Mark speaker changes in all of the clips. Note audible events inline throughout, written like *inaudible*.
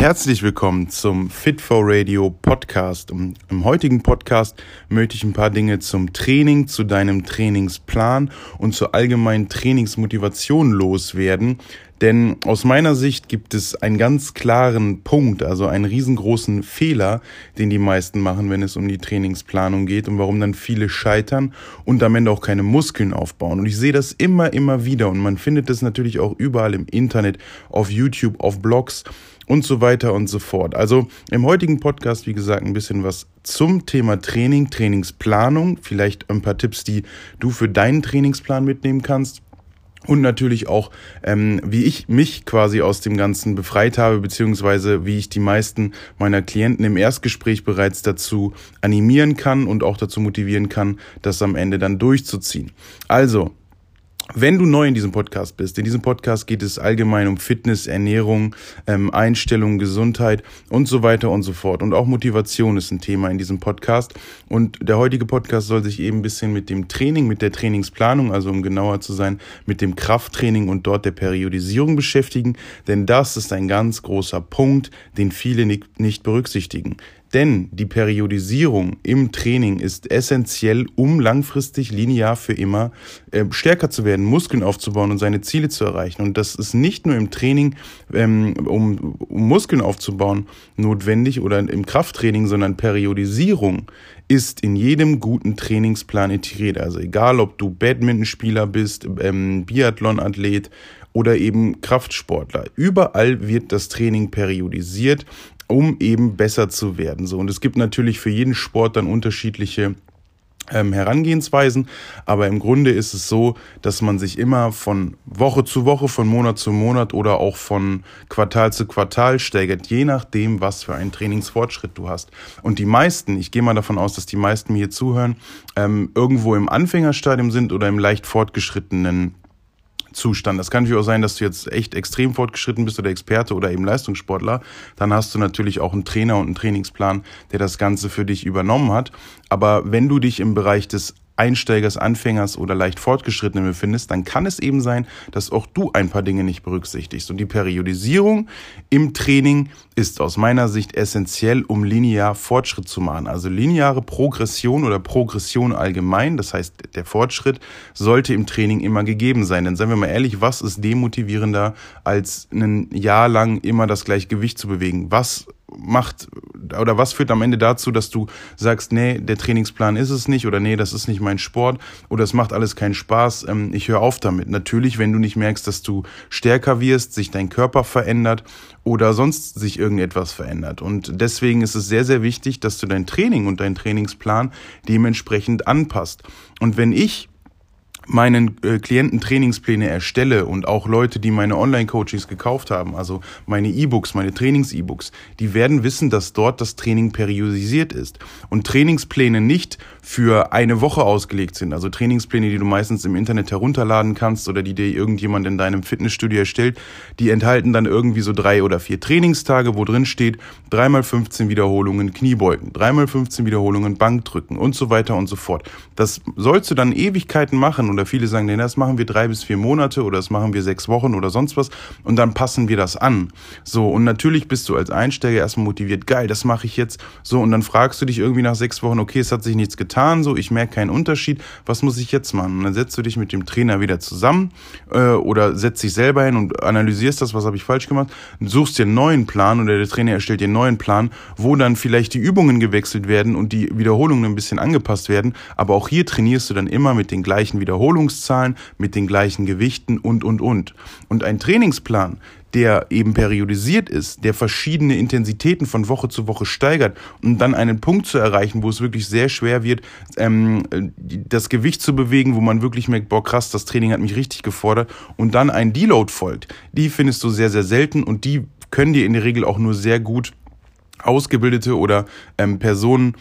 Speaker 1: Herzlich willkommen zum Fit for Radio Podcast. Im heutigen Podcast möchte ich ein paar Dinge zum Training, zu deinem Trainingsplan und zur allgemeinen Trainingsmotivation loswerden. Denn aus meiner Sicht gibt es einen ganz klaren Punkt, also einen riesengroßen Fehler, den die meisten machen, wenn es um die Trainingsplanung geht und warum dann viele scheitern und am Ende auch keine Muskeln aufbauen. Und ich sehe das immer, immer wieder und man findet das natürlich auch überall im Internet, auf YouTube, auf Blogs und so weiter und so fort. Also im heutigen Podcast, wie gesagt, ein bisschen was zum Thema Training, Trainingsplanung, vielleicht ein paar Tipps, die du für deinen Trainingsplan mitnehmen kannst. Und natürlich auch, ähm, wie ich mich quasi aus dem Ganzen befreit habe, beziehungsweise wie ich die meisten meiner Klienten im Erstgespräch bereits dazu animieren kann und auch dazu motivieren kann, das am Ende dann durchzuziehen. Also, wenn du neu in diesem Podcast bist, in diesem Podcast geht es allgemein um Fitness, Ernährung, ähm, Einstellung, Gesundheit und so weiter und so fort. Und auch Motivation ist ein Thema in diesem Podcast. Und der heutige Podcast soll sich eben ein bisschen mit dem Training, mit der Trainingsplanung, also um genauer zu sein, mit dem Krafttraining und dort der Periodisierung beschäftigen. Denn das ist ein ganz großer Punkt, den viele nicht berücksichtigen. Denn die Periodisierung im Training ist essentiell, um langfristig linear für immer äh, stärker zu werden, Muskeln aufzubauen und seine Ziele zu erreichen. Und das ist nicht nur im Training, ähm, um, um Muskeln aufzubauen, notwendig oder im Krafttraining, sondern Periodisierung ist in jedem guten Trainingsplan integriert. Also egal, ob du Badmintonspieler bist, ähm, Biathlonathlet oder eben Kraftsportler. Überall wird das Training periodisiert um eben besser zu werden. So und es gibt natürlich für jeden Sport dann unterschiedliche ähm, Herangehensweisen, aber im Grunde ist es so, dass man sich immer von Woche zu Woche, von Monat zu Monat oder auch von Quartal zu Quartal steigert, je nachdem, was für einen Trainingsfortschritt du hast. Und die meisten, ich gehe mal davon aus, dass die meisten mir hier zuhören, ähm, irgendwo im Anfängerstadium sind oder im leicht fortgeschrittenen Zustand. Das kann natürlich auch sein, dass du jetzt echt extrem fortgeschritten bist oder Experte oder eben Leistungssportler. Dann hast du natürlich auch einen Trainer und einen Trainingsplan, der das Ganze für dich übernommen hat. Aber wenn du dich im Bereich des Einsteigers, Anfängers oder leicht Fortgeschrittenen befindest, dann kann es eben sein, dass auch du ein paar Dinge nicht berücksichtigst. Und die Periodisierung im Training ist aus meiner Sicht essentiell, um linear Fortschritt zu machen. Also lineare Progression oder Progression allgemein, das heißt, der Fortschritt sollte im Training immer gegeben sein. Denn seien wir mal ehrlich, was ist demotivierender, als ein Jahr lang immer das gleiche Gewicht zu bewegen? Was macht oder was führt am Ende dazu, dass du sagst, nee, der Trainingsplan ist es nicht oder nee, das ist nicht mein Sport oder es macht alles keinen Spaß, ähm, ich höre auf damit. Natürlich, wenn du nicht merkst, dass du stärker wirst, sich dein Körper verändert oder sonst sich irgendetwas verändert. Und deswegen ist es sehr, sehr wichtig, dass du dein Training und deinen Trainingsplan dementsprechend anpasst. Und wenn ich meinen äh, Klienten Trainingspläne erstelle und auch Leute, die meine Online-Coachings gekauft haben, also meine E-Books, meine Trainings-E-Books, die werden wissen, dass dort das Training periodisiert ist. Und Trainingspläne nicht für eine Woche ausgelegt sind. Also Trainingspläne, die du meistens im Internet herunterladen kannst oder die dir irgendjemand in deinem Fitnessstudio erstellt, die enthalten dann irgendwie so drei oder vier Trainingstage, wo drin steht, dreimal 15 Wiederholungen Kniebeugen, dreimal 15 Wiederholungen Bankdrücken und so weiter und so fort. Das sollst du dann Ewigkeiten machen oder viele sagen, nee, das machen wir drei bis vier Monate oder das machen wir sechs Wochen oder sonst was und dann passen wir das an. So, und natürlich bist du als Einsteiger erstmal motiviert, geil, das mache ich jetzt so und dann fragst du dich irgendwie nach sechs Wochen, okay, es hat sich nichts getan, so, ich merke keinen Unterschied, was muss ich jetzt machen? Und dann setzt du dich mit dem Trainer wieder zusammen äh, oder setzt dich selber hin und analysierst das, was habe ich falsch gemacht, suchst dir einen neuen Plan oder der Trainer erstellt dir einen neuen Plan, wo dann vielleicht die Übungen gewechselt werden und die Wiederholungen ein bisschen angepasst werden, aber auch hier trainierst du dann immer mit den gleichen Wiederholungszahlen mit den gleichen Gewichten und, und, und. Und ein Trainingsplan, der eben periodisiert ist, der verschiedene Intensitäten von Woche zu Woche steigert, um dann einen Punkt zu erreichen, wo es wirklich sehr schwer wird, ähm, das Gewicht zu bewegen, wo man wirklich merkt, boah krass, das Training hat mich richtig gefordert und dann ein Deload folgt. Die findest du sehr, sehr selten und die können dir in der Regel auch nur sehr gut ausgebildete oder ähm, Personen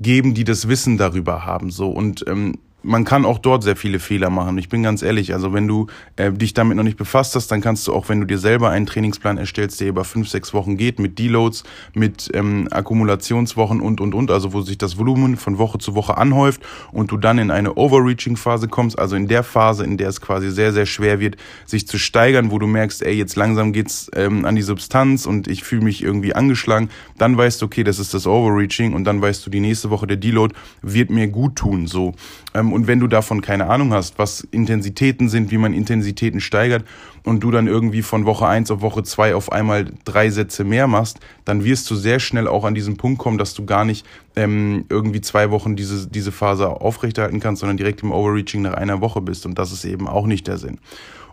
Speaker 1: geben, die das Wissen darüber haben. So und ähm, man kann auch dort sehr viele Fehler machen. Ich bin ganz ehrlich, also wenn du äh, dich damit noch nicht befasst hast, dann kannst du auch, wenn du dir selber einen Trainingsplan erstellst, der über fünf, sechs Wochen geht, mit Deloads, mit ähm, Akkumulationswochen und, und, und, also wo sich das Volumen von Woche zu Woche anhäuft und du dann in eine Overreaching-Phase kommst, also in der Phase, in der es quasi sehr, sehr schwer wird, sich zu steigern, wo du merkst, ey, jetzt langsam geht's ähm, an die Substanz und ich fühle mich irgendwie angeschlagen, dann weißt du, okay, das ist das Overreaching und dann weißt du, die nächste Woche der Deload wird mir gut tun, so. Ähm, und wenn du davon keine Ahnung hast, was Intensitäten sind, wie man Intensitäten steigert und du dann irgendwie von Woche eins auf Woche zwei auf einmal drei Sätze mehr machst, dann wirst du sehr schnell auch an diesen Punkt kommen, dass du gar nicht ähm, irgendwie zwei Wochen diese, diese Phase aufrechterhalten kannst, sondern direkt im Overreaching nach einer Woche bist. Und das ist eben auch nicht der Sinn.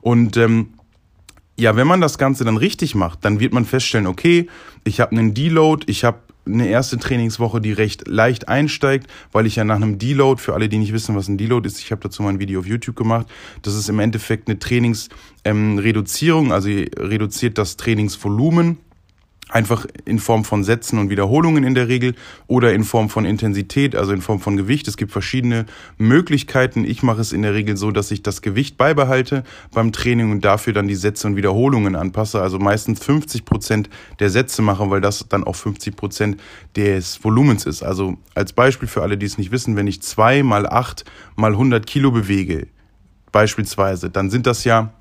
Speaker 1: Und ähm, ja, wenn man das Ganze dann richtig macht, dann wird man feststellen, okay, ich habe einen Deload, ich habe eine erste Trainingswoche, die recht leicht einsteigt, weil ich ja nach einem Deload, für alle, die nicht wissen, was ein Deload ist, ich habe dazu mal ein Video auf YouTube gemacht, das ist im Endeffekt eine Trainingsreduzierung, ähm, also reduziert das Trainingsvolumen einfach in Form von Sätzen und Wiederholungen in der Regel oder in Form von Intensität, also in Form von Gewicht. Es gibt verschiedene Möglichkeiten. Ich mache es in der Regel so, dass ich das Gewicht beibehalte beim Training und dafür dann die Sätze und Wiederholungen anpasse. Also meistens 50 Prozent der Sätze mache, weil das dann auch 50 Prozent des Volumens ist. Also als Beispiel für alle, die es nicht wissen, wenn ich zwei mal acht mal 100 Kilo bewege, beispielsweise, dann sind das ja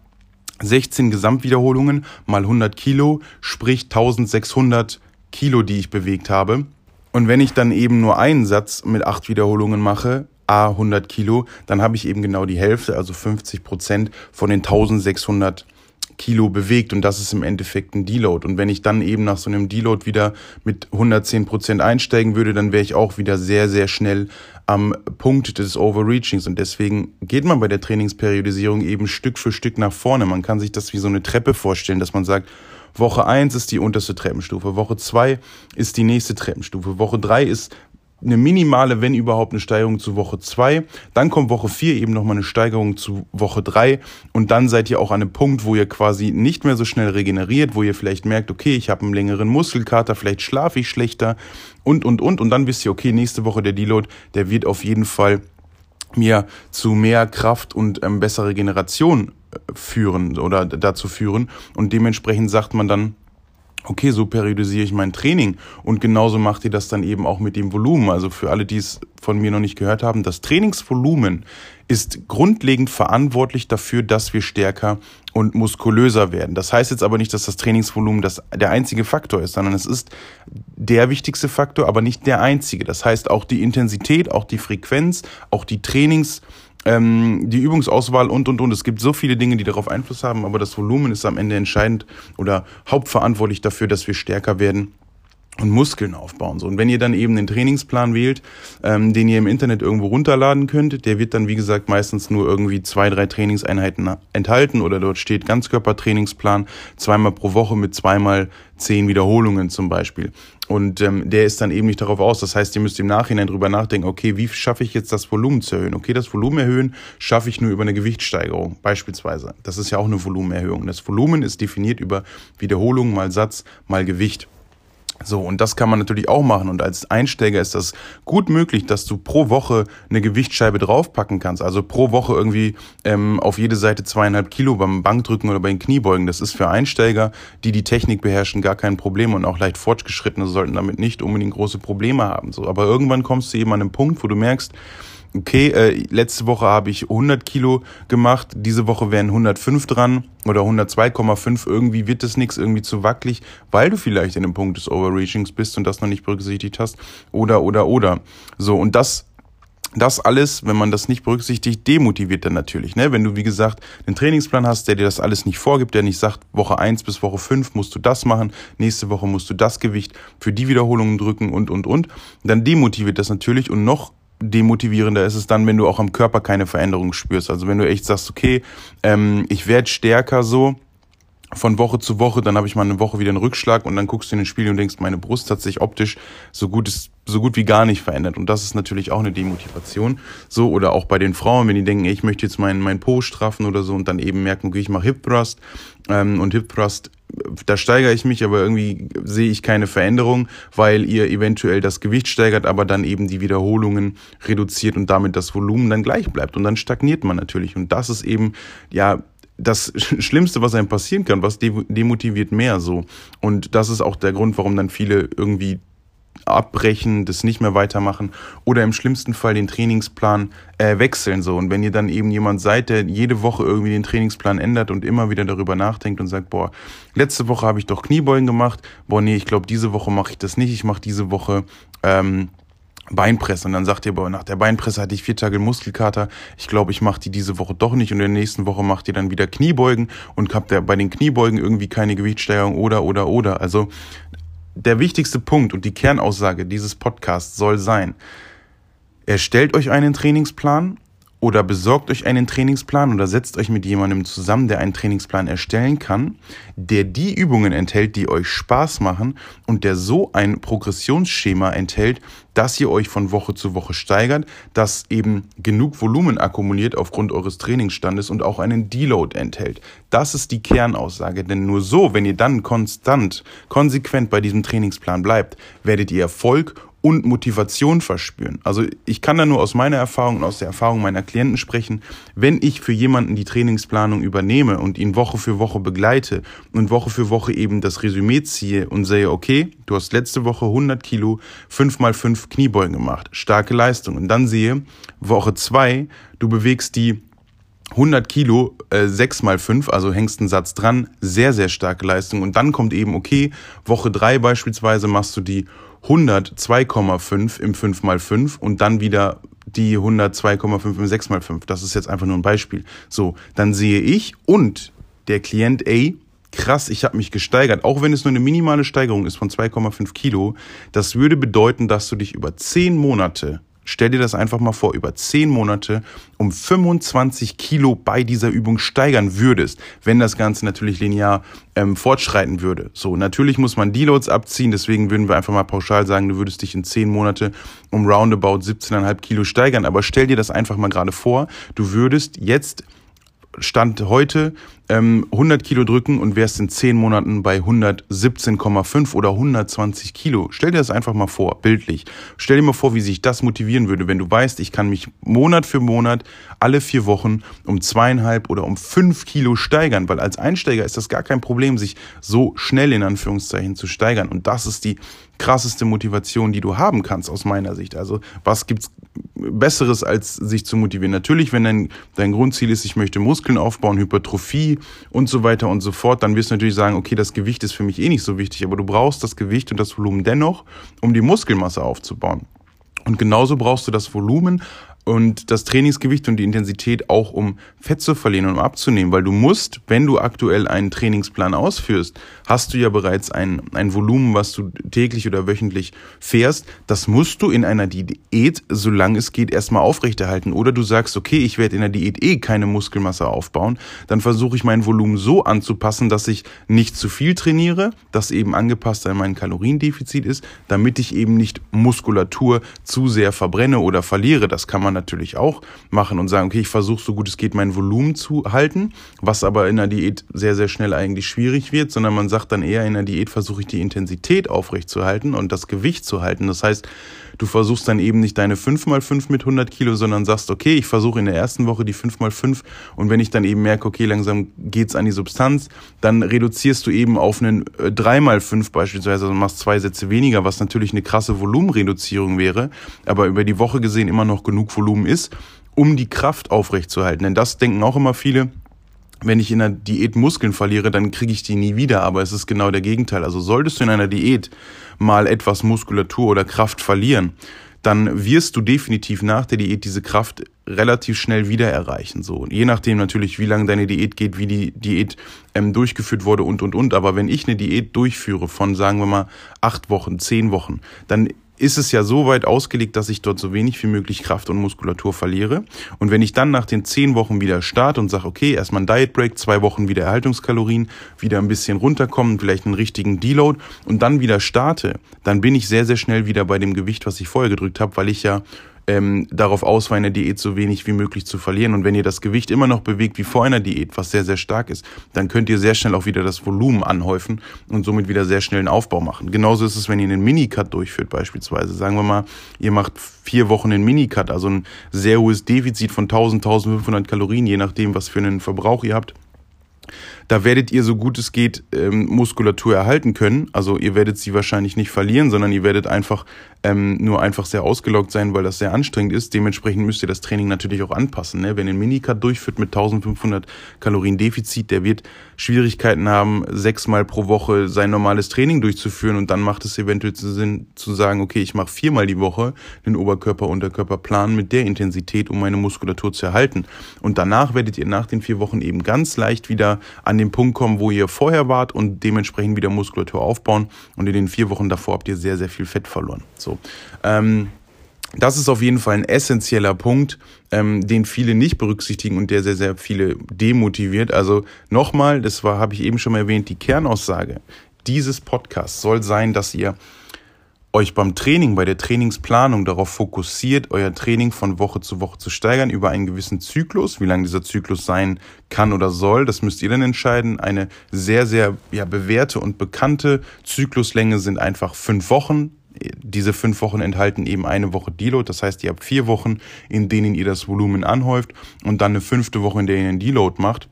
Speaker 1: 16 Gesamtwiederholungen mal 100 Kilo, sprich 1600 Kilo, die ich bewegt habe. Und wenn ich dann eben nur einen Satz mit acht Wiederholungen mache, a 100 Kilo, dann habe ich eben genau die Hälfte, also 50 Prozent von den 1600 Kilo bewegt und das ist im Endeffekt ein Deload. Und wenn ich dann eben nach so einem Deload wieder mit 110 Prozent einsteigen würde, dann wäre ich auch wieder sehr, sehr schnell am Punkt des Overreachings. Und deswegen geht man bei der Trainingsperiodisierung eben Stück für Stück nach vorne. Man kann sich das wie so eine Treppe vorstellen, dass man sagt, Woche eins ist die unterste Treppenstufe, Woche zwei ist die nächste Treppenstufe, Woche drei ist eine minimale, wenn überhaupt, eine Steigerung zu Woche 2. Dann kommt Woche 4 eben nochmal eine Steigerung zu Woche 3. Und dann seid ihr auch an einem Punkt, wo ihr quasi nicht mehr so schnell regeneriert, wo ihr vielleicht merkt, okay, ich habe einen längeren Muskelkater, vielleicht schlafe ich schlechter und, und, und. Und dann wisst ihr, okay, nächste Woche der Deload, der wird auf jeden Fall mir zu mehr Kraft und ähm, bessere Regeneration äh, führen oder dazu führen. Und dementsprechend sagt man dann, okay, so periodisiere ich mein Training. Und genauso macht ihr das dann eben auch mit dem Volumen. Also für alle, die es von mir noch nicht gehört haben, das Trainingsvolumen ist grundlegend verantwortlich dafür, dass wir stärker und muskulöser werden. Das heißt jetzt aber nicht, dass das Trainingsvolumen das, der einzige Faktor ist, sondern es ist der wichtigste Faktor, aber nicht der einzige. Das heißt auch die Intensität, auch die Frequenz, auch die Trainings- ähm, die Übungsauswahl und und und. Es gibt so viele Dinge, die darauf Einfluss haben, aber das Volumen ist am Ende entscheidend oder hauptverantwortlich dafür, dass wir stärker werden und Muskeln aufbauen. So. Und wenn ihr dann eben den Trainingsplan wählt, ähm, den ihr im Internet irgendwo runterladen könnt, der wird dann, wie gesagt, meistens nur irgendwie zwei, drei Trainingseinheiten enthalten oder dort steht Ganzkörpertrainingsplan, zweimal pro Woche mit zweimal zehn Wiederholungen zum Beispiel. Und ähm, der ist dann eben nicht darauf aus. Das heißt, ihr müsst im Nachhinein drüber nachdenken, okay, wie schaffe ich jetzt das Volumen zu erhöhen? Okay, das Volumen erhöhen schaffe ich nur über eine Gewichtssteigerung, beispielsweise. Das ist ja auch eine Volumenerhöhung. Das Volumen ist definiert über Wiederholung mal Satz mal Gewicht. So, und das kann man natürlich auch machen. Und als Einsteiger ist das gut möglich, dass du pro Woche eine Gewichtsscheibe draufpacken kannst. Also pro Woche irgendwie ähm, auf jede Seite zweieinhalb Kilo beim Bankdrücken oder bei den Kniebeugen. Das ist für Einsteiger, die die Technik beherrschen, gar kein Problem. Und auch leicht fortgeschrittene sollten damit nicht unbedingt große Probleme haben. So, aber irgendwann kommst du eben an einen Punkt, wo du merkst, okay, äh, letzte Woche habe ich 100 Kilo gemacht, diese Woche wären 105 dran oder 102,5, irgendwie wird das nichts, irgendwie zu wackelig, weil du vielleicht in dem Punkt des Overreachings bist und das noch nicht berücksichtigt hast oder, oder, oder. So, und das das alles, wenn man das nicht berücksichtigt, demotiviert dann natürlich. Ne? Wenn du, wie gesagt, einen Trainingsplan hast, der dir das alles nicht vorgibt, der nicht sagt, Woche eins bis Woche fünf musst du das machen, nächste Woche musst du das Gewicht für die Wiederholungen drücken und, und, und, dann demotiviert das natürlich und noch demotivierender ist es dann, wenn du auch am Körper keine Veränderung spürst. Also wenn du echt sagst, okay, ähm, ich werde stärker so von Woche zu Woche, dann habe ich mal eine Woche wieder einen Rückschlag und dann guckst du in den Spiegel und denkst, meine Brust hat sich optisch so gut ist, so gut wie gar nicht verändert. Und das ist natürlich auch eine Demotivation. So, oder auch bei den Frauen, wenn die denken, ey, ich möchte jetzt meinen mein Po straffen oder so und dann eben merken, okay, ich mache Hip Thrust ähm, und Hip Thrust da steigere ich mich, aber irgendwie sehe ich keine Veränderung, weil ihr eventuell das Gewicht steigert, aber dann eben die Wiederholungen reduziert und damit das Volumen dann gleich bleibt. Und dann stagniert man natürlich. Und das ist eben, ja, das *laughs* Schlimmste, was einem passieren kann, was demotiviert mehr so. Und das ist auch der Grund, warum dann viele irgendwie abbrechen, das nicht mehr weitermachen oder im schlimmsten Fall den Trainingsplan äh, wechseln so. Und wenn ihr dann eben jemand seid, der jede Woche irgendwie den Trainingsplan ändert und immer wieder darüber nachdenkt und sagt, boah, letzte Woche habe ich doch Kniebeugen gemacht, boah, nee, ich glaube, diese Woche mache ich das nicht, ich mache diese Woche ähm, Beinpresse und dann sagt ihr, boah, nach der Beinpresse hatte ich vier Tage Muskelkater. Ich glaube, ich mache die diese Woche doch nicht und in der nächsten Woche macht ihr dann wieder Kniebeugen und habt ihr bei den Kniebeugen irgendwie keine Gewichtssteigerung oder oder oder. Also der wichtigste Punkt und die Kernaussage dieses Podcasts soll sein, erstellt euch einen Trainingsplan oder besorgt euch einen Trainingsplan oder setzt euch mit jemandem zusammen, der einen Trainingsplan erstellen kann, der die Übungen enthält, die euch Spaß machen und der so ein Progressionsschema enthält, dass ihr euch von Woche zu Woche steigert, das eben genug Volumen akkumuliert aufgrund eures Trainingsstandes und auch einen Deload enthält. Das ist die Kernaussage, denn nur so, wenn ihr dann konstant, konsequent bei diesem Trainingsplan bleibt, werdet ihr Erfolg und Motivation verspüren. Also ich kann da nur aus meiner Erfahrung und aus der Erfahrung meiner Klienten sprechen. Wenn ich für jemanden die Trainingsplanung übernehme und ihn Woche für Woche begleite und Woche für Woche eben das Resümee ziehe und sehe, okay, du hast letzte Woche 100 Kilo 5 mal 5 Kniebeugen gemacht, starke Leistung. Und dann sehe, Woche 2, du bewegst die 100 Kilo, äh, 6 mal 5, also hängst einen Satz dran, sehr, sehr starke Leistung. Und dann kommt eben, okay, Woche 3 beispielsweise machst du die 100 2,5 im 5x5 und dann wieder die 100 2,5 im 6x5. Das ist jetzt einfach nur ein Beispiel. So, dann sehe ich und der Klient, ey, krass, ich habe mich gesteigert, auch wenn es nur eine minimale Steigerung ist von 2,5 Kilo. Das würde bedeuten, dass du dich über 10 Monate Stell dir das einfach mal vor, über 10 Monate um 25 Kilo bei dieser Übung steigern würdest, wenn das Ganze natürlich linear ähm, fortschreiten würde. So, natürlich muss man Deloads abziehen, deswegen würden wir einfach mal pauschal sagen, du würdest dich in 10 Monate um roundabout 17,5 Kilo steigern. Aber stell dir das einfach mal gerade vor, du würdest jetzt Stand heute ähm, 100 Kilo drücken und wärst in 10 Monaten bei 117,5 oder 120 Kilo. Stell dir das einfach mal vor, bildlich. Stell dir mal vor, wie sich das motivieren würde, wenn du weißt, ich kann mich Monat für Monat alle vier Wochen um zweieinhalb oder um fünf Kilo steigern, weil als Einsteiger ist das gar kein Problem, sich so schnell in Anführungszeichen zu steigern. Und das ist die krasseste Motivation, die du haben kannst aus meiner Sicht. Also was gibt's Besseres, als sich zu motivieren? Natürlich, wenn dein, dein Grundziel ist, ich möchte Muskeln aufbauen, Hypertrophie und so weiter und so fort, dann wirst du natürlich sagen, okay, das Gewicht ist für mich eh nicht so wichtig, aber du brauchst das Gewicht und das Volumen dennoch, um die Muskelmasse aufzubauen. Und genauso brauchst du das Volumen und das Trainingsgewicht und die Intensität auch, um Fett zu verlieren und um abzunehmen, weil du musst, wenn du aktuell einen Trainingsplan ausführst, hast du ja bereits ein, ein Volumen, was du täglich oder wöchentlich fährst. Das musst du in einer Diät, solange es geht, erstmal aufrechterhalten. Oder du sagst, okay, ich werde in der Diät eh keine Muskelmasse aufbauen, dann versuche ich mein Volumen so anzupassen, dass ich nicht zu viel trainiere, das eben angepasst an mein Kaloriendefizit ist, damit ich eben nicht Muskulatur zu sehr verbrenne oder verliere. Das kann man natürlich auch machen und sagen, okay, ich versuche so gut es geht mein Volumen zu halten, was aber in der Diät sehr, sehr schnell eigentlich schwierig wird, sondern man sagt dann eher in der Diät versuche ich die Intensität aufrechtzuerhalten und das Gewicht zu halten. Das heißt, du versuchst dann eben nicht deine 5x5 mit 100 Kilo, sondern sagst, okay, ich versuche in der ersten Woche die 5x5 und wenn ich dann eben merke, okay, langsam geht's an die Substanz, dann reduzierst du eben auf einen 3x5 äh, beispielsweise, also machst zwei Sätze weniger, was natürlich eine krasse Volumenreduzierung wäre, aber über die Woche gesehen immer noch genug Volumen ist, um die Kraft aufrechtzuerhalten. Denn das denken auch immer viele, wenn ich in einer Diät Muskeln verliere, dann kriege ich die nie wieder. Aber es ist genau der Gegenteil. Also solltest du in einer Diät mal etwas Muskulatur oder Kraft verlieren, dann wirst du definitiv nach der Diät diese Kraft relativ schnell wieder erreichen. So, je nachdem natürlich, wie lange deine Diät geht, wie die Diät ähm, durchgeführt wurde und und und. Aber wenn ich eine Diät durchführe von, sagen wir mal, acht Wochen, zehn Wochen, dann ist es ja so weit ausgelegt, dass ich dort so wenig wie möglich Kraft und Muskulatur verliere. Und wenn ich dann nach den zehn Wochen wieder starte und sage, okay, erstmal ein Diet Break, zwei Wochen wieder Erhaltungskalorien, wieder ein bisschen runterkommen, vielleicht einen richtigen Deload und dann wieder starte, dann bin ich sehr, sehr schnell wieder bei dem Gewicht, was ich vorher gedrückt habe, weil ich ja ähm, darauf aus in der Diät so wenig wie möglich zu verlieren. Und wenn ihr das Gewicht immer noch bewegt wie vor einer Diät, was sehr, sehr stark ist, dann könnt ihr sehr schnell auch wieder das Volumen anhäufen und somit wieder sehr schnell einen Aufbau machen. Genauso ist es, wenn ihr einen Minicut durchführt beispielsweise. Sagen wir mal, ihr macht vier Wochen einen Minicut, also ein sehr hohes Defizit von 1000, 1500 Kalorien, je nachdem, was für einen Verbrauch ihr habt da werdet ihr so gut es geht ähm, Muskulatur erhalten können. Also ihr werdet sie wahrscheinlich nicht verlieren, sondern ihr werdet einfach ähm, nur einfach sehr ausgelockt sein, weil das sehr anstrengend ist. Dementsprechend müsst ihr das Training natürlich auch anpassen. Ne? Wenn ihr einen Minicut durchführt mit 1500 Kalorien Defizit, der wird Schwierigkeiten haben, sechsmal pro Woche sein normales Training durchzuführen und dann macht es eventuell Sinn zu sagen, okay, ich mache viermal die Woche den Oberkörper-Unterkörperplan mit der Intensität, um meine Muskulatur zu erhalten. Und danach werdet ihr nach den vier Wochen eben ganz leicht wieder an den Punkt kommen, wo ihr vorher wart und dementsprechend wieder Muskulatur aufbauen. Und in den vier Wochen davor habt ihr sehr, sehr viel Fett verloren. So. Ähm, das ist auf jeden Fall ein essentieller Punkt, ähm, den viele nicht berücksichtigen und der sehr, sehr viele demotiviert. Also nochmal, das habe ich eben schon mal erwähnt, die Kernaussage dieses Podcasts soll sein, dass ihr euch beim Training, bei der Trainingsplanung darauf fokussiert, euer Training von Woche zu Woche zu steigern über einen gewissen Zyklus. Wie lang dieser Zyklus sein kann oder soll, das müsst ihr dann entscheiden. Eine sehr, sehr ja, bewährte und bekannte Zykluslänge sind einfach fünf Wochen diese fünf Wochen enthalten eben eine Woche Deload. Das heißt, ihr habt vier Wochen, in denen ihr das Volumen anhäuft und dann eine fünfte Woche, in der ihr einen Deload macht.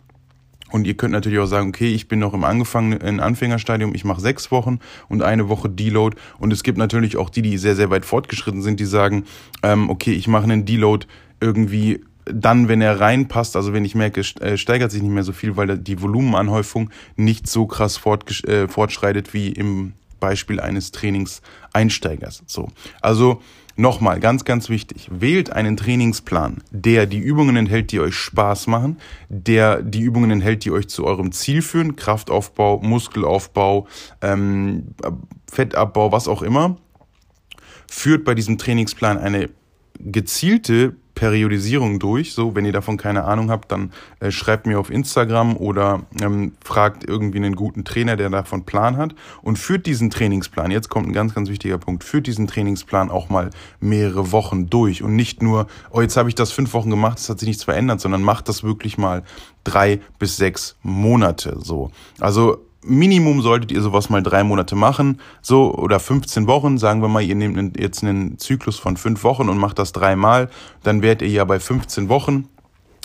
Speaker 1: Und ihr könnt natürlich auch sagen, okay, ich bin noch im angefangenen Anfängerstadium, ich mache sechs Wochen und eine Woche Deload. Und es gibt natürlich auch die, die sehr, sehr weit fortgeschritten sind, die sagen, ähm, okay, ich mache einen Deload irgendwie dann, wenn er reinpasst, also wenn ich merke, äh, steigert sich nicht mehr so viel, weil die Volumenanhäufung nicht so krass äh, fortschreitet wie im Beispiel eines Trainingseinsteigers. So. Also nochmal, ganz, ganz wichtig. Wählt einen Trainingsplan, der die Übungen enthält, die euch Spaß machen, der die Übungen enthält, die euch zu eurem Ziel führen, Kraftaufbau, Muskelaufbau, ähm, Fettabbau, was auch immer. Führt bei diesem Trainingsplan eine gezielte Periodisierung durch. So, wenn ihr davon keine Ahnung habt, dann äh, schreibt mir auf Instagram oder ähm, fragt irgendwie einen guten Trainer, der davon Plan hat und führt diesen Trainingsplan. Jetzt kommt ein ganz, ganz wichtiger Punkt. Führt diesen Trainingsplan auch mal mehrere Wochen durch und nicht nur, oh, jetzt habe ich das fünf Wochen gemacht, es hat sich nichts verändert, sondern macht das wirklich mal drei bis sechs Monate. So, also Minimum solltet ihr sowas mal drei Monate machen, so oder 15 Wochen. Sagen wir mal, ihr nehmt jetzt einen Zyklus von fünf Wochen und macht das dreimal, dann werdet ihr ja bei 15 Wochen,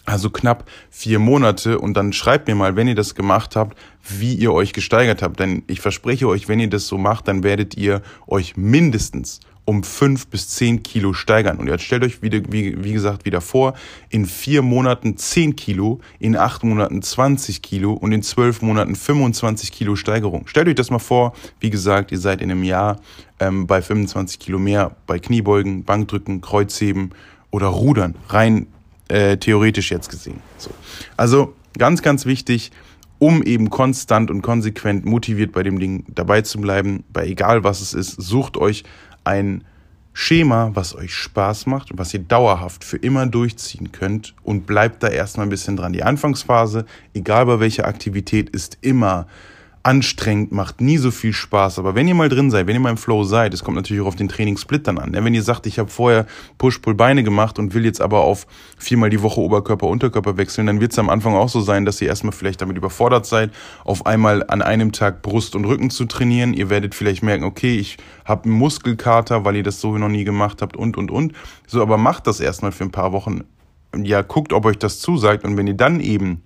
Speaker 1: also knapp vier Monate. Und dann schreibt mir mal, wenn ihr das gemacht habt, wie ihr euch gesteigert habt. Denn ich verspreche euch, wenn ihr das so macht, dann werdet ihr euch mindestens um fünf bis zehn Kilo steigern. Und jetzt stellt euch wieder, wie, wie gesagt, wieder vor, in vier Monaten zehn Kilo, in acht Monaten 20 Kilo und in zwölf Monaten 25 Kilo Steigerung. Stellt euch das mal vor, wie gesagt, ihr seid in einem Jahr ähm, bei 25 Kilo mehr bei Kniebeugen, Bankdrücken, Kreuzheben oder Rudern, rein äh, theoretisch jetzt gesehen. So. Also ganz, ganz wichtig, um eben konstant und konsequent motiviert bei dem Ding dabei zu bleiben, bei egal was es ist, sucht euch ein Schema, was euch Spaß macht und was ihr dauerhaft für immer durchziehen könnt und bleibt da erstmal ein bisschen dran. Die Anfangsphase, egal bei welcher Aktivität, ist immer anstrengend, macht nie so viel Spaß. Aber wenn ihr mal drin seid, wenn ihr mal im Flow seid, es kommt natürlich auch auf den Trainingssplit dann an. Wenn ihr sagt, ich habe vorher Push-Pull-Beine gemacht und will jetzt aber auf viermal die Woche Oberkörper, Unterkörper wechseln, dann wird es am Anfang auch so sein, dass ihr erstmal vielleicht damit überfordert seid, auf einmal an einem Tag Brust und Rücken zu trainieren. Ihr werdet vielleicht merken, okay, ich habe einen Muskelkater, weil ihr das so noch nie gemacht habt und, und, und. So, aber macht das erstmal für ein paar Wochen. Ja, guckt, ob euch das zusagt und wenn ihr dann eben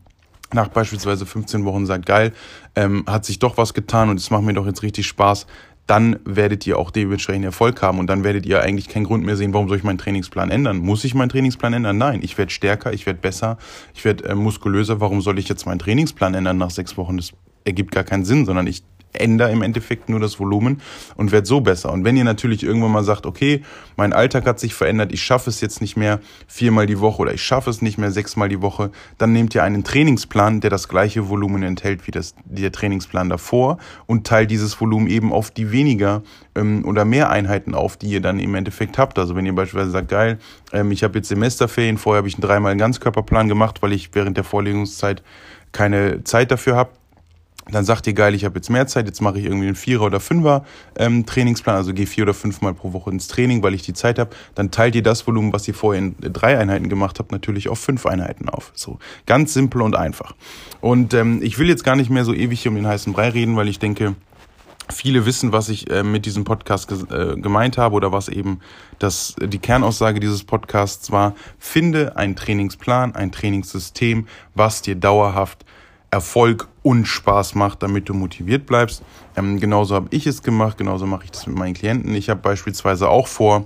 Speaker 1: nach beispielsweise 15 Wochen sagt, geil, ähm, hat sich doch was getan und es macht mir doch jetzt richtig Spaß, dann werdet ihr auch dementsprechend Erfolg haben und dann werdet ihr eigentlich keinen Grund mehr sehen, warum soll ich meinen Trainingsplan ändern? Muss ich meinen Trainingsplan ändern? Nein, ich werde stärker, ich werde besser, ich werde äh, muskulöser. Warum soll ich jetzt meinen Trainingsplan ändern nach sechs Wochen? Das ergibt gar keinen Sinn, sondern ich ändere im Endeffekt nur das Volumen und werde so besser. Und wenn ihr natürlich irgendwann mal sagt, okay, mein Alltag hat sich verändert, ich schaffe es jetzt nicht mehr viermal die Woche oder ich schaffe es nicht mehr sechsmal die Woche, dann nehmt ihr einen Trainingsplan, der das gleiche Volumen enthält wie das, der Trainingsplan davor und teilt dieses Volumen eben auf die weniger ähm, oder mehr Einheiten auf, die ihr dann im Endeffekt habt. Also wenn ihr beispielsweise sagt, geil, ähm, ich habe jetzt Semesterferien, vorher habe ich einen dreimal Ganzkörperplan gemacht, weil ich während der Vorlesungszeit keine Zeit dafür habe dann sagt ihr, geil, ich habe jetzt mehr Zeit, jetzt mache ich irgendwie einen Vierer- oder Fünfer ähm, also gehe vier oder fünfmal pro Woche ins Training, weil ich die Zeit habe, dann teilt ihr das Volumen, was ihr vorher in drei Einheiten gemacht habt, natürlich auf fünf Einheiten auf. So ganz simpel und einfach. Und ähm, ich will jetzt gar nicht mehr so ewig hier um den heißen Brei reden, weil ich denke, viele wissen, was ich äh, mit diesem Podcast äh, gemeint habe oder was eben das, die Kernaussage dieses Podcasts war. Finde einen Trainingsplan, ein Trainingssystem, was dir dauerhaft Erfolg und Spaß macht, damit du motiviert bleibst. Ähm, genauso habe ich es gemacht, genauso mache ich das mit meinen Klienten. Ich habe beispielsweise auch vor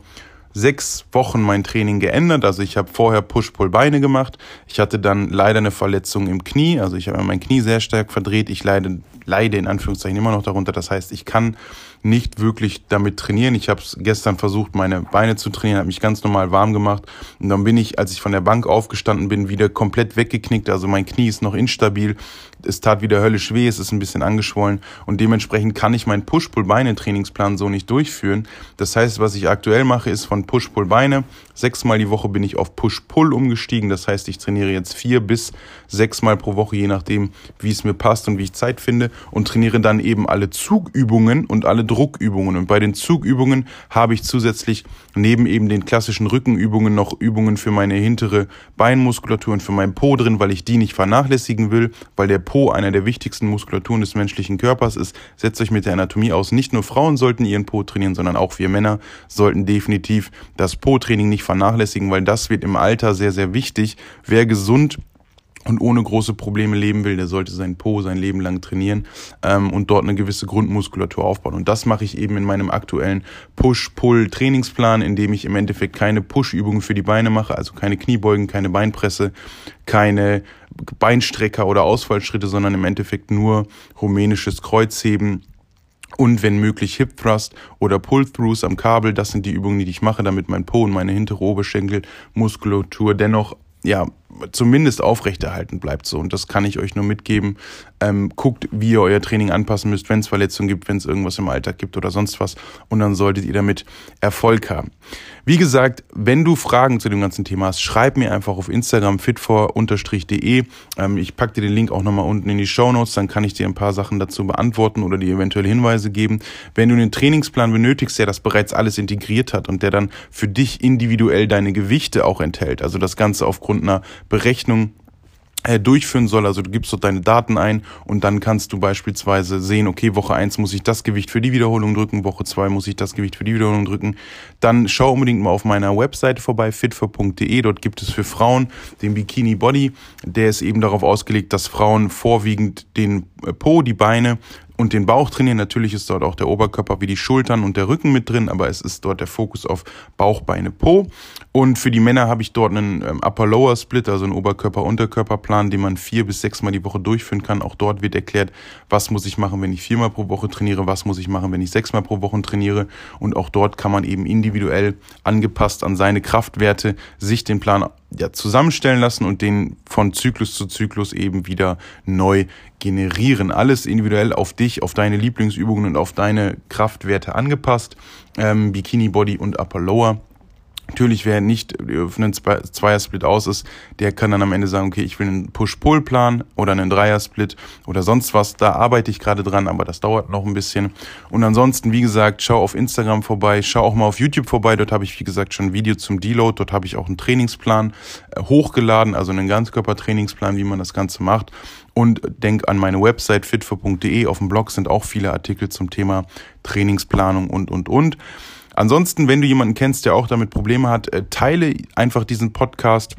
Speaker 1: sechs Wochen mein Training geändert. Also ich habe vorher Push-Pull-Beine gemacht. Ich hatte dann leider eine Verletzung im Knie. Also ich habe mein Knie sehr stark verdreht. Ich leide, leide in Anführungszeichen immer noch darunter. Das heißt, ich kann nicht wirklich damit trainieren. Ich habe gestern versucht, meine Beine zu trainieren, habe mich ganz normal warm gemacht und dann bin ich, als ich von der Bank aufgestanden bin, wieder komplett weggeknickt. Also mein Knie ist noch instabil. Es tat wieder höllisch weh, es ist ein bisschen angeschwollen und dementsprechend kann ich meinen Push-Pull-Beine-Trainingsplan so nicht durchführen. Das heißt, was ich aktuell mache, ist von Push-Pull-Beine. Sechsmal die Woche bin ich auf Push-Pull umgestiegen. Das heißt, ich trainiere jetzt vier bis sechsmal pro Woche, je nachdem, wie es mir passt und wie ich Zeit finde und trainiere dann eben alle Zugübungen und alle Druckübungen. Und bei den Zugübungen habe ich zusätzlich neben eben den klassischen Rückenübungen noch Übungen für meine hintere Beinmuskulatur und für meinen Po drin, weil ich die nicht vernachlässigen will, weil der Po einer der wichtigsten Muskulaturen des menschlichen Körpers ist. Setzt euch mit der Anatomie aus. Nicht nur Frauen sollten ihren Po trainieren, sondern auch wir Männer sollten definitiv das Po-Training nicht vernachlässigen, weil das wird im Alter sehr, sehr wichtig. Wer gesund und ohne große Probleme leben will, der sollte sein Po sein Leben lang trainieren ähm, und dort eine gewisse Grundmuskulatur aufbauen. Und das mache ich eben in meinem aktuellen Push-Pull-Trainingsplan, in dem ich im Endeffekt keine Push-Übungen für die Beine mache, also keine Kniebeugen, keine Beinpresse, keine Beinstrecker oder Ausfallschritte, sondern im Endeffekt nur rumänisches Kreuzheben, und wenn möglich Hip Thrust oder Pull Throughs am Kabel. Das sind die Übungen, die ich mache, damit mein Po und meine hintere Oberschenkelmuskulatur dennoch ja, zumindest aufrechterhalten bleibt so. Und das kann ich euch nur mitgeben. Ähm, guckt, wie ihr euer Training anpassen müsst, wenn es Verletzungen gibt, wenn es irgendwas im Alltag gibt oder sonst was. Und dann solltet ihr damit Erfolg haben. Wie gesagt, wenn du Fragen zu dem ganzen Thema hast, schreib mir einfach auf Instagram fitfor-de. Ähm, ich packe dir den Link auch nochmal unten in die Show Notes, dann kann ich dir ein paar Sachen dazu beantworten oder dir eventuell Hinweise geben. Wenn du einen Trainingsplan benötigst, der das bereits alles integriert hat und der dann für dich individuell deine Gewichte auch enthält, also das Ganze aufgrund einer Berechnung durchführen soll. Also du gibst dort deine Daten ein und dann kannst du beispielsweise sehen, okay, Woche eins muss ich das Gewicht für die Wiederholung drücken, Woche zwei muss ich das Gewicht für die Wiederholung drücken. Dann schau unbedingt mal auf meiner Webseite vorbei, fitfor.de. Dort gibt es für Frauen den Bikini Body. Der ist eben darauf ausgelegt, dass Frauen vorwiegend den äh, Po, die Beine und den Bauch trainieren. Natürlich ist dort auch der Oberkörper wie die Schultern und der Rücken mit drin, aber es ist dort der Fokus auf Bauch, Beine, Po. Und für die Männer habe ich dort einen ähm, Upper-Lower-Split, also einen Oberkörper-Unterkörper-Plan, den man vier bis sechsmal die Woche durchführen kann. Auch dort wird erklärt, was muss ich machen, wenn ich viermal pro Woche trainiere, was muss ich machen, wenn ich sechsmal pro Woche trainiere. Und auch dort kann man eben individuell angepasst an seine Kraftwerte sich den Plan ja, zusammenstellen lassen und den von Zyklus zu Zyklus eben wieder neu generieren. Alles individuell auf dich, auf deine Lieblingsübungen und auf deine Kraftwerte angepasst. Ähm, Bikini Body und Upper Lower. Natürlich, wer nicht für einen Zweier-Split aus ist, der kann dann am Ende sagen, okay, ich will einen Push-Pull-Plan oder einen Dreier-Split oder sonst was. Da arbeite ich gerade dran, aber das dauert noch ein bisschen. Und ansonsten, wie gesagt, schau auf Instagram vorbei, schau auch mal auf YouTube vorbei. Dort habe ich, wie gesagt, schon ein Video zum Deload. Dort habe ich auch einen Trainingsplan äh, hochgeladen, also einen Ganzkörper-Trainingsplan, wie man das Ganze macht. Und denk an meine Website fitfor.de. Auf dem Blog sind auch viele Artikel zum Thema Trainingsplanung und, und, und. Ansonsten, wenn du jemanden kennst, der auch damit Probleme hat, äh, teile einfach diesen Podcast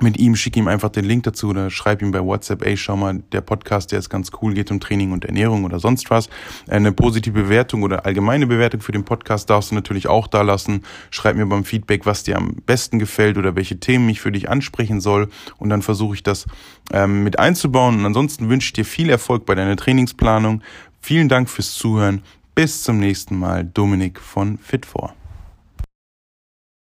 Speaker 1: mit ihm, schick ihm einfach den Link dazu oder schreib ihm bei WhatsApp, ey, schau mal, der Podcast, der ist ganz cool, geht um Training und Ernährung oder sonst was. Eine positive Bewertung oder allgemeine Bewertung für den Podcast darfst du natürlich auch da lassen. Schreib mir beim Feedback, was dir am besten gefällt oder welche Themen ich für dich ansprechen soll und dann versuche ich das ähm, mit einzubauen. Und ansonsten wünsche ich dir viel Erfolg bei deiner Trainingsplanung. Vielen Dank fürs Zuhören. Bis zum nächsten Mal, Dominik von Fit4.